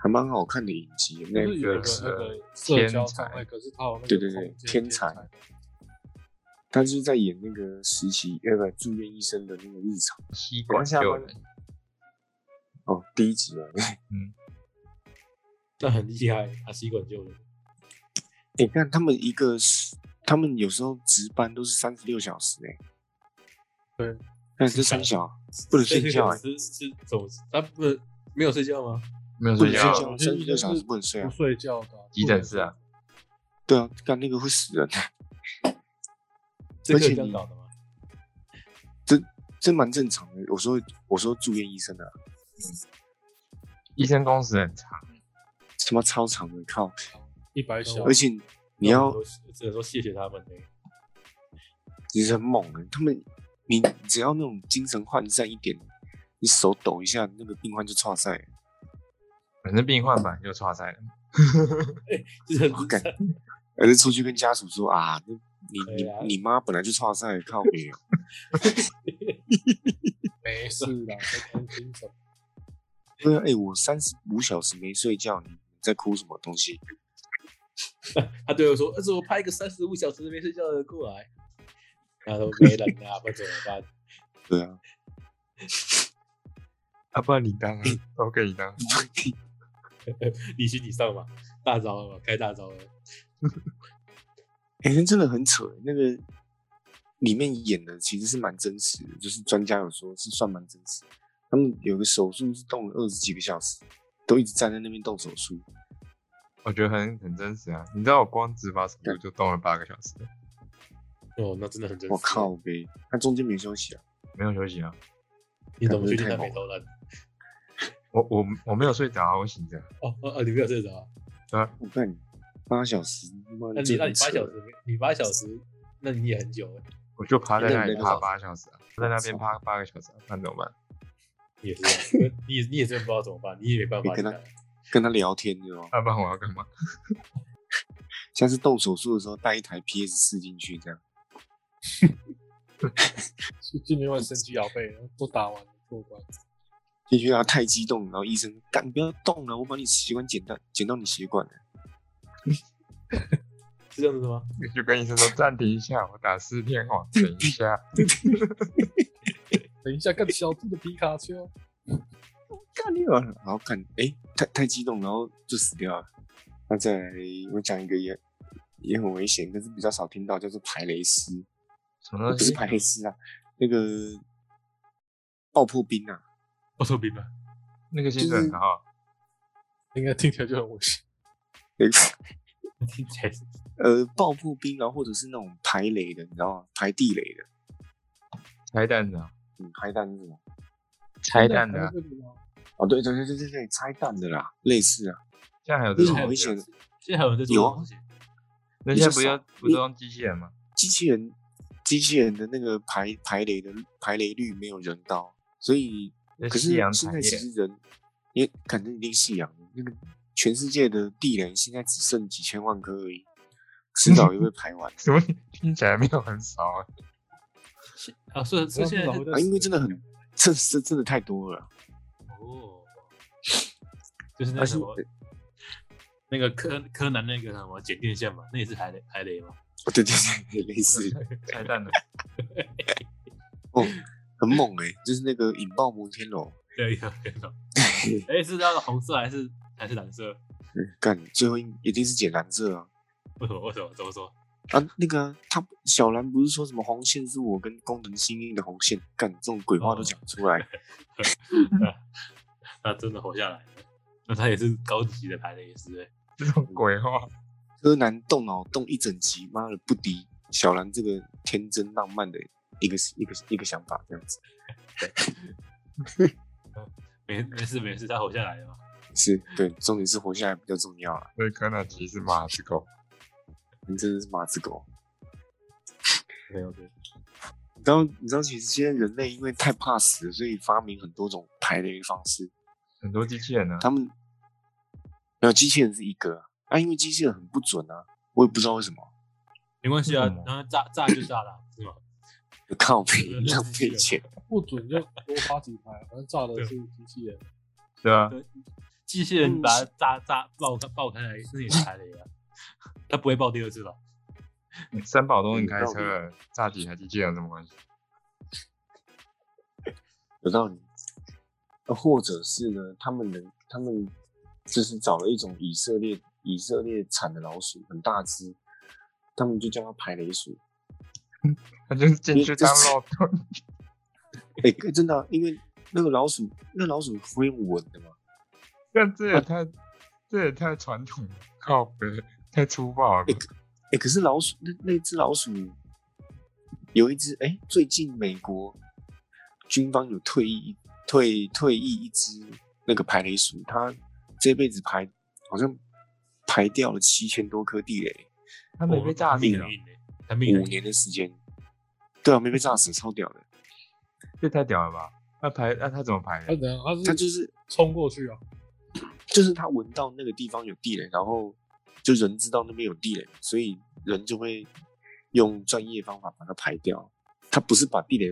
还蛮好看的影集，那就是有一个个那个社天才交障碍，可是他有那个对对对天才他就是在演那个实习那个住院医生的那个日常。吸管救人，哦，第一集啊，嗯那很厉害，他吸管救人。你看他们一个是他们有时候值班都是三十六小时哎、对，但是三小不能睡觉哎、是是怎么？他不能没有睡觉吗？没有不能睡觉三十六小时不能睡啊不啊。睡觉的啊急诊室啊，对啊，干那个会死人，这个而且你这样搞的吗？这蛮正常的。我说我说住院医生啊，医生工时很长，什么超长的，靠！一百小而且你要只能说谢谢他们呢。其实很猛的，他们你只要那种精神涣散一点，你手抖一下，那个病患就岔赛。反正病患本来就差赛了，就是我感而是出去跟家属说啊，那你啊你你妈本来就岔赛，靠北哦。没事啦，在担心什么？对啊，哎、我三十五小时没睡觉，你在哭什么东西？他对我说：“儿子，我拍一个三十五小时没睡觉的人过来。”他说：“没人啊，不然怎么办对啊，啊，不然你当啊，我给你当，？” 你去你上吧，大招了嘛，开大招了。哎、那真的很扯。那个里面演的其实是蛮真实的，就是专家有说是算蛮真实。他们有个手术是动了二十几个小时，都一直站在那边动手术。我觉得很很真实啊。你知道我光直发程度就动了八个小时，哦，那真的很真实。我靠！呗，他中间没休息啊。没有休息啊。你怎么确定他太猛没偷懒？我我我没有睡着啊，我醒着。哦哦哦，你没有睡着啊？对啊，我看八小时，那你那你八小时，你八小时，那你也很久哎，我就趴在那里趴八小时啊，在那边趴八个小时、啊，那怎么办？也是啊，你也你也真的不知道怎么办，你也没办法 你跟他讲。跟他聊天，知道吗？要不然我要干嘛？像是动手术的时候带一台 PS 四进去，这样。是今天晚升级摇背，都打完了过关。进去他太激动，然后医生干不要动了，我把你血管剪断剪到你血管了。是这样子的吗？就跟医生说暂停一下，我打四天哦，等一下。等一下，看小智的皮卡丘，干你了，然后看，哎、太太激动，然后就死掉了。那再来，我讲一个也也很危险，但是比较少听到，叫做排雷师，不是什么东西？排雷师啊，那个爆破兵啊，爆破兵吧。那个现在很高啊，应该听起来就很危险。那 个听起来是呃爆破兵，然后或者是那种排雷的，你知道吗？排地雷的，排弹的啊，嗯，排弹是什么？拆弹的？哦，对对对对对对，拆弹的啦，类似啊，现在还有这种危险。现在还有这种有啊那现在不要不是用机器人吗？机器人机器人的那个排排雷的排雷率没有人高，所以可是现在其业实人也肯定一定夕阳，那个全世界的地雷现在只剩几千万颗而已，迟早也会排完 怎么听起来没有很少啊？啊，是是现在啊，因为真的很这这真的太多了。哦，就是那什么，那个柯柯南那个什么剪电线嘛，那也是海雷海雷嘛。哦，对对对，类似 拆弹的，哦，很猛哎、就是那个引爆摩天楼，对，有有有。哎，是那个红色还是还是蓝色？嗯干最后一一定是剪蓝色啊为什么为什么怎么说？啊！那个啊他小兰不是说什么红线是我跟工藤新一的红线，干这种鬼话都讲出来，他真的活下来了，那他也是高级的排雷师哎。这种鬼话，柯南动脑动一整集，妈的不敌小兰这个天真浪漫的一个一个一个想法，这样子 没没事没事，他活下来了嘛。是对，重点是活下来比较重要啊！所以柯南其实是马子狗。你真的是马子狗。OK OK，你知道，你知道，其实现在人类因为太怕死了，所以发明很多种排雷方式。很多机器人呢，他们没有机器人是一个啊，啊，因为机器人很不准啊，我也不知道为什么。没关系啊然后炸炸就炸了，是吗？靠背浪费钱，不准就多发几排，反正炸的是机器人。对啊，机器人把它炸炸爆开爆开来，那也是排雷啊。他不会爆第二次吧？三宝都能开车了，炸几台机器人有什么关系？有道理。呃或者是呢，他们能，他们就是找了一种以色列以色列产的老鼠，很大只，他们就叫它排雷鼠。他就是进去当就是肉盾。哎、真的啊、因为那个老鼠，那老鼠会闻的嘛。但这也太，这也太传统了，靠北，太粗暴了吧。哎、可是老鼠那那只老鼠有一只，哎、最近美国军方有退役退退役一只那个排雷鼠，它这辈子排好像排掉了七千多颗地雷，它没被炸死了命五年的时间。对啊，没被炸死，超屌的。这太屌了吧？那排那他怎么排的？他怎样？他是它就是冲过去啊，就是他闻到那个地方有地雷，然后就人知道那边有地雷，所以人就会用专业方法把它排掉。他不是把地雷，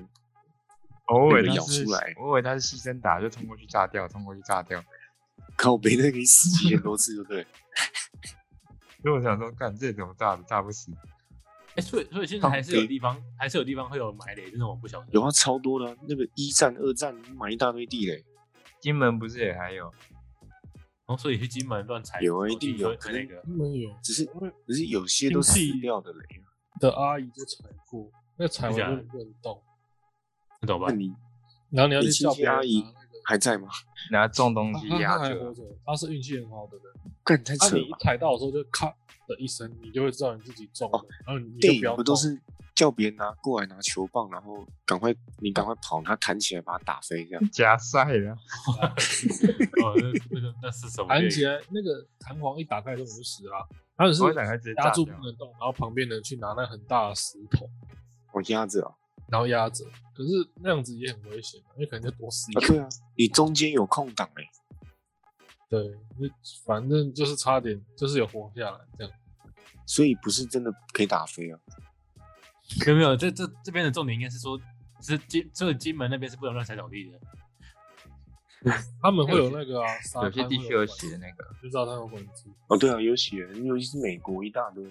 我以为那个咬他是出来，我以为他是牺牲打，就冲过去炸掉，冲过去炸掉。靠北那可以死几千多次，对不对？所以我想说，干这怎么炸的？炸不死。哎，所以所以现在还是有地方，还是有地方会有埋雷，这种我不晓得。有啊，超多的啊、那个一战、二战埋一大堆地雷，金门不是也还有？然后所以去金门乱踩，有啊一定有可能那个。没有只是因为只是有些都死掉的雷啊。的阿姨就踩过，那踩完不能动，那怎么办？那你然后你要去叫阿姨还在吗？拿重东西压着，他是运气很好的人。干太他你一扯了吧！踩到的时候就咔的一声，你就会知道你自己中了，哦然后你就不要动不都是叫别人拿过来拿球棒，然后赶快你赶快跑，他弹起来把他打飞这样。加赛了。哦，那那个那是什么？弹起来那个弹簧一打开之后你就死了啊，他只是压住不能动，然后旁边的人去拿那很大的石头，我压着啊，然后压着。可是那样子也很危险，因为可能就多死一啊个。对啊，你中间有空档哎、对，那反正就是差点，就是有活下来这样。所以不是真的可以打飞啊。没有没有，这这这边的重点应该是说，是金这个金门那边是不能乱踩草地的。他们会有那个啊，沙有些地区有写的那个，就知道他有管制。哦，对啊，有写，尤其是美国一大堆。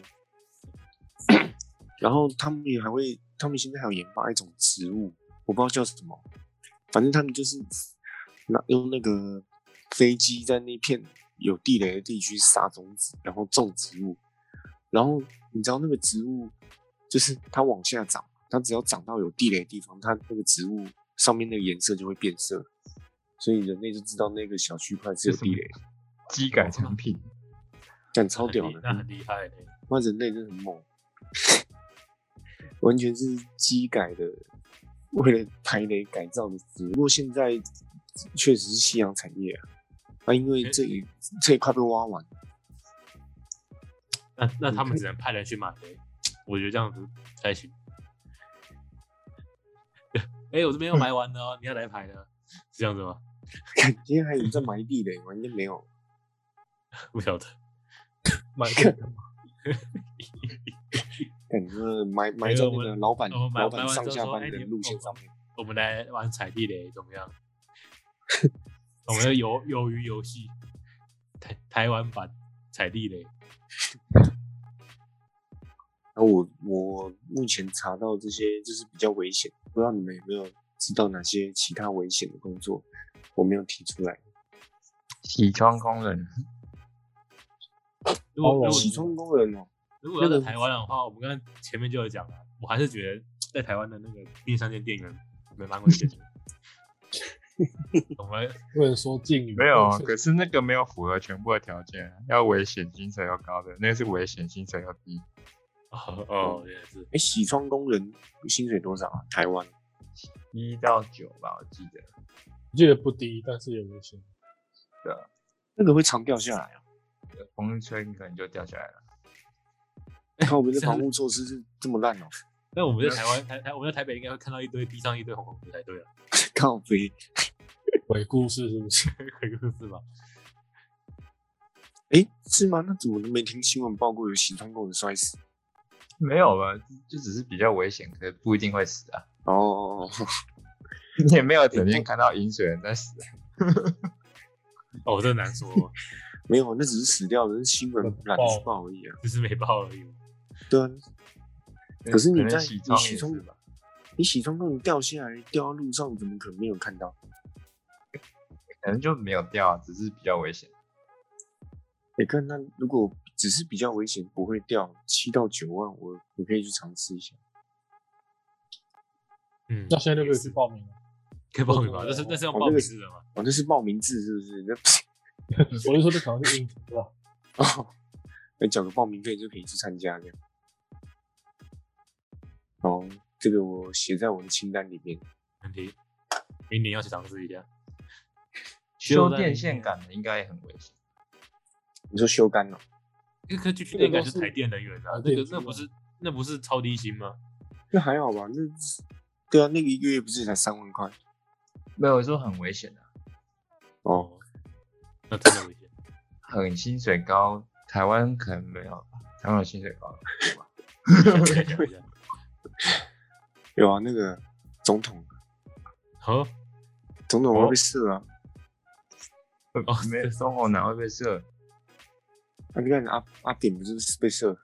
然后他们也还会，他们现在还有研发一种植物，我不知道叫什么，反正他们就是拿用那个飞机在那片有地雷的地区撒种子，然后种植物。然后你知道那个植物就是它往下长，它只要长到有地雷的地方，它那个植物上面那个颜色就会变色，所以人类就知道那个小区块是有地雷，机改产品。干超屌的。那很厉害的。哇，人类真的很猛，完全是机改的，为了排雷改造的植物。不过现在确实是夕阳产业啊，啊，因为这一这一块被挖完，那那他们只能派人去买雷，我觉得这样子才行。哎、我这边又埋完的哦，你要来排的，是这样子吗？看今天还有人在埋地雷吗？应该 没有。不晓得。买这个感觉埋埋在那个老板我们埋老板埋完上下班的路线上面。我们来玩踩地雷怎么样？我们的鱿鱿鱼游戏，台台湾版踩地雷。然后我我目前查到这些就是比较危险，不知道你们有没有知道哪些其他危险的工作，我没有提出来。洗窗工人，如果如果洗窗工人哦，如果要在台湾的话，我们刚刚前面就有讲了，我还是觉得在台湾的那个便利商店店员没蛮危险的。我们 不能说敬语，没有啊，可是那个没有符合全部的条件，要危险薪水要高的，那个是危险薪水要低，哦哦，原来是哎，洗窗工人薪水多少啊？台湾一到九吧，我记得。我记得不低，但是也危险。那个会常掉下来啊。风吹你可能就掉下来了。看我们的防护措施是这么烂哦，那我们在台湾台台我们在台北应该会看到一堆地上一堆红红的才对啊，靠飞。鬼故事是不是？鬼故事吧？哎，是吗？那怎么没听新闻报过有洗窗工人摔死？没有吧，就只是比较危险，可是不一定会死啊。哦，你 也没有整天看到饮水人在死，哦，这难说，没有，那只是死掉的，是新闻懒得报而已啊。只是没报而已。对啊，可是你在能洗窗你洗窗也是吧？你洗窗工人掉下来掉到路上，怎么可能没有看到？可能就没有掉啊，只是比较危险。你看那如果只是比较危险，不会掉七到九万，我你可以去尝试一下。嗯，那现在就可以去报名了。可以报名吗？那是那是要报名制的吗？哦，那是报名制是不是？那不是我就说这可能是应付是吧？哦，那缴个报名费就可以去参加这样。哦，这个我写在我的清单里面。问题，明年要去尝试一下。修电线杆的应该也很危险。你说修杆了？那科技训练应该是台电人员啊，那个那不是那不是超低薪吗？那还好吧？那对啊，那个一个月不是才三万块？没有说很危险的、哦，那真的危险。很薪水高，台湾可能没有吧，台湾有薪水高了吧？有啊，那个总统，好，总统会被射啊！哦没有总统哪会被射？啊，你看阿阿顶不是被射？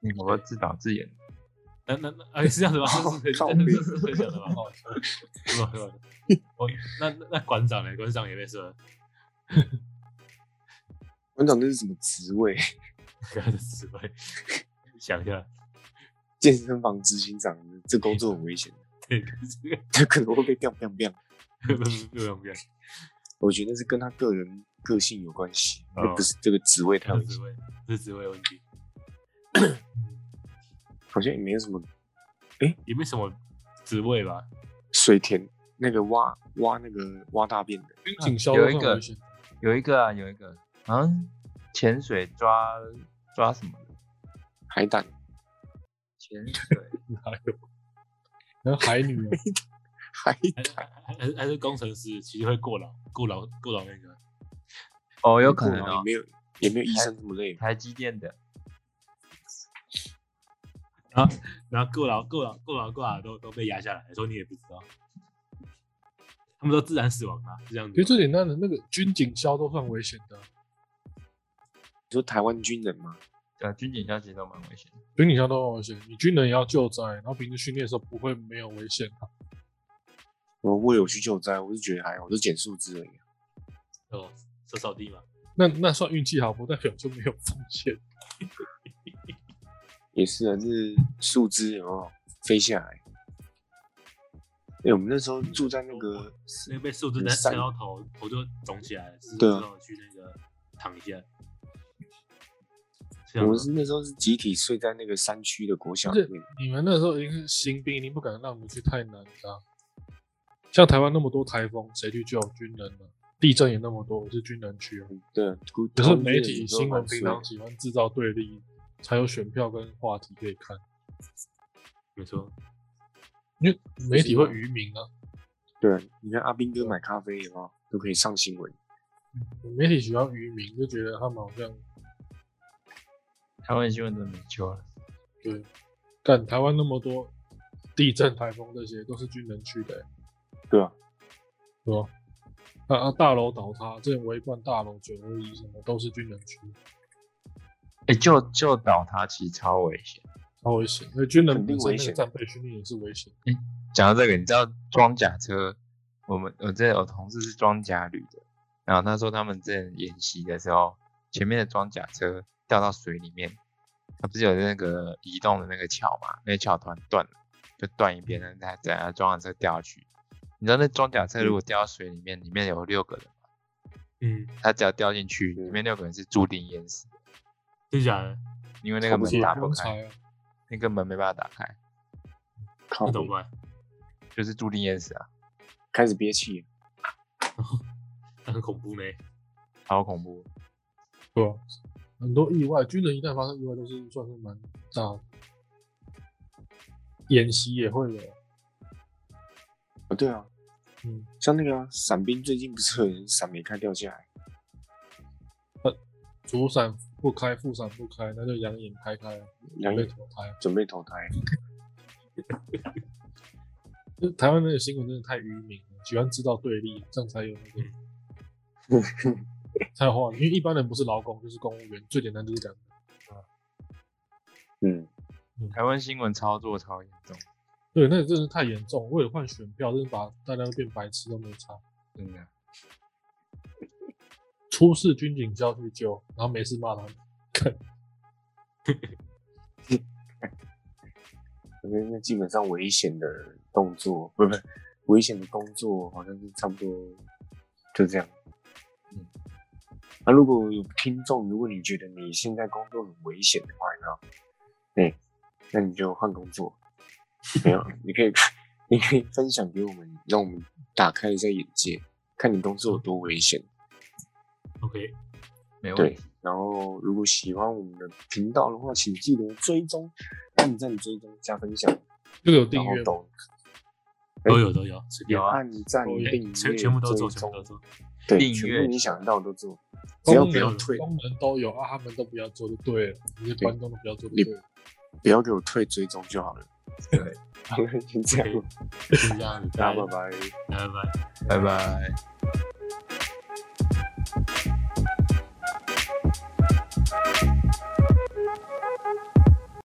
你不会自导自演？那那那哎是这样子吗？这是可以这是可以讲的吗？是吧？是吧？哦，那那那馆长呢？馆长也被射，馆长那是什么职位？他的职位，想一下，健身房执行长，这工作很危险，对，这个他可能会被用不用，我觉得是跟他个人个性有关系，哦那不是这个职位太危险，他的职位，这是职位问题，好像也没有什么也没什么职位吧？水田那个挖挖那个挖大便的，有一个。有一个啊，有一个好像潜水抓抓什么的，海胆，潜水哪有？然后海女啊，海还还还还是还是工程师，其实会过劳过劳过劳那个，哦，有可能哦，也没有也没有医生这么累，台积电的 然后过劳过劳过劳过劳都都被压下来，说你也不知道，他们都自然死亡啊，是这样子。其实最简单的那个军警消都算危险的。你说台湾军人吗？呃军警消其实都蛮危险的。军警消都很危险，你军人也要救灾，然后平时训练的时候不会没有危险啊。我我有去救灾，我是觉得还好，就减数字而已。哦，扫扫地嘛，那那算运气好，不代表就没有风险。也是啊，就是树枝有没有飞下来？哎、我们那时候住在那个那被树枝很山 đánh 到头，头就肿起来了，是对啊之后去那个躺一下。我们是那时候是集体睡在那个山区的国小里面，你们那时候已经是新兵，你不可能让我们去太难的啊。像台湾那么多台风，谁去救军人呢？地震也那么多，是军人去啊。对，估可是媒体新闻平常喜欢制造对立，才有选票跟话题可以看，没错，因为媒体会愚民啊。对，你看阿兵哥买咖啡有没有都可以上新闻，媒体喜欢愚民，就觉得他们好像台湾新闻真的没救了。对，干台湾那么多地震、台风这些都是军人去的、欸，对吧、对吧？啊啊啊！大楼倒塌，这种围观大楼九二一什么都是军人区，哎、就就倒塌其实超危险。超危险。因为军人肯定本身危险那个战备训练也是危险。讲到这个，你知道装甲车，我们我这有同事是装甲旅的，然后他说他们在演习的时候，前面的装甲车掉到水里面，它不是有那个移动的那个桥嘛？那个桥突然断了，就断一边了，再再装甲车掉下去。你知道那装甲车如果掉到水里面，里面有六个人，嗯，他只要掉进去，里嗯面六个人是注定淹死的，真假的？因为那个门打不开，不啊，那个门没办法打开，靠那怎么办？就是注定淹死啊，开始憋气，那很恐怖呢。好恐怖。对吧？很多意外，军人一旦发生意外，都是算是蛮大的。演习也会有，哦，对啊，嗯，像那个啊伞兵最近不是有人伞没开掉下来，主伞不开，副伞不开，那就养眼开开啊，两眼投胎。准备投胎，就台湾那个新闻真的太愚民了，喜欢制造对立，这样才有那个 才有话题。因为一般人不是劳工就是公务员，最简单就是这样。嗯，台湾新闻操作超严重，对，那个真的是太严重，为了换选票，真是把大家都变白痴都没差。真的。出事军警就要去救，然后没事骂他们。我觉得那基本上危险的动作，不不，危险的工作好像是差不多就这样。嗯，那如果有听众，如果你觉得你现在工作很危险的话，那，哎，那你就换工作。没有，你可以，你可以分享给我们，让我们打开一下眼界，看你工作有多危险。OK，没问题。，然后如果喜欢我们的频道的话，请记得追踪、按赞、追踪、加分享，这个有订阅都有都有，有啊按赞、订阅、全全部都做，全部都做。对，全部你想到都做，只要不要退，功能都有啊，他们都不要做就对了，这些观众都不要做就对了。不要给我退追踪就好了。对，好了，先这样，OK，先这样子，大 大家拜拜。拜拜。拜拜。